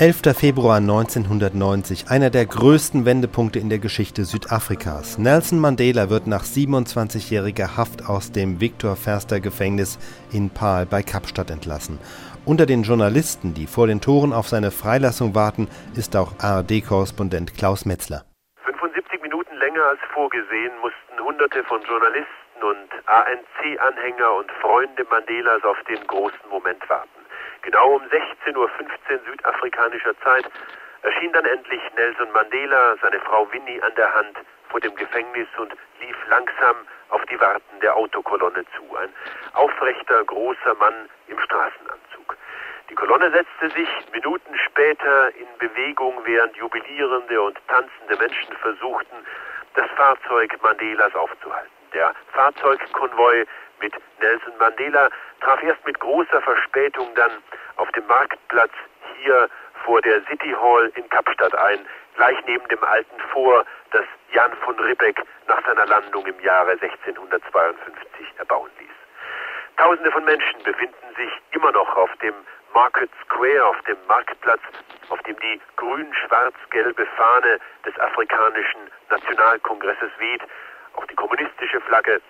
11. Februar 1990, einer der größten Wendepunkte in der Geschichte Südafrikas. Nelson Mandela wird nach 27-jähriger Haft aus dem Victor Verster Gefängnis in Paarl bei Kapstadt entlassen. Unter den Journalisten, die vor den Toren auf seine Freilassung warten, ist auch ARD-Korrespondent Klaus Metzler. 75 Minuten länger als vorgesehen mussten Hunderte von Journalisten und ANC-Anhänger und Freunde Mandelas auf den großen Moment warten. Genau um 16.15 Uhr südafrikanischer Zeit erschien dann endlich Nelson Mandela, seine Frau Winnie an der Hand vor dem Gefängnis und lief langsam auf die Warten der Autokolonne zu. Ein aufrechter, großer Mann im Straßenanzug. Die Kolonne setzte sich Minuten später in Bewegung, während jubilierende und tanzende Menschen versuchten, das Fahrzeug Mandelas aufzuhalten. Der Fahrzeugkonvoi mit Nelson Mandela traf erst mit großer Verspätung dann auf dem Marktplatz hier vor der City Hall in Kapstadt ein, gleich neben dem alten Fort, das Jan von Ribbeck nach seiner Landung im Jahre 1652 erbauen ließ. Tausende von Menschen befinden sich immer noch auf dem Market Square, auf dem Marktplatz, auf dem die grün-schwarz-gelbe Fahne des afrikanischen Nationalkongresses weht, auch die kommunistische Flagge,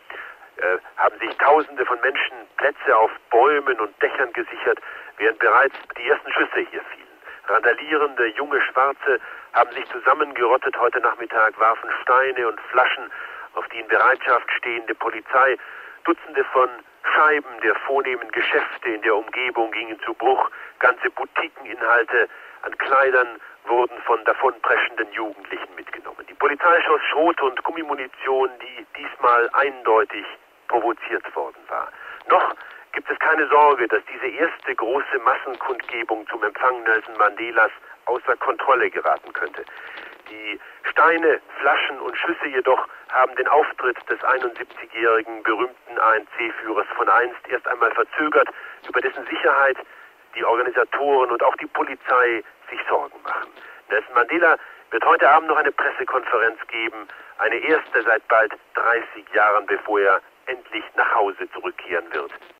äh, haben sich Tausende von Menschen Plätze auf Bäumen und Dächern gesichert, während bereits die ersten Schüsse hier fielen. Randalierende junge Schwarze haben sich zusammengerottet heute Nachmittag, warfen Steine und Flaschen auf die in Bereitschaft stehende Polizei. Dutzende von Scheiben der vornehmen Geschäfte in der Umgebung gingen zu Bruch. Ganze Boutiqueninhalte an Kleidern wurden von davonpreschenden Jugendlichen mitgenommen. Polizei schoss Schrot- und Gummimunition, die diesmal eindeutig provoziert worden war. Noch gibt es keine Sorge, dass diese erste große Massenkundgebung zum Empfang Nelson Mandelas außer Kontrolle geraten könnte. Die Steine, Flaschen und Schüsse jedoch haben den Auftritt des 71-jährigen berühmten ANC-Führers von einst erst einmal verzögert, über dessen Sicherheit die Organisatoren und auch die Polizei sich Sorgen machen. Nelson Mandela wird heute Abend noch eine Pressekonferenz geben, eine erste seit bald 30 Jahren, bevor er endlich nach Hause zurückkehren wird.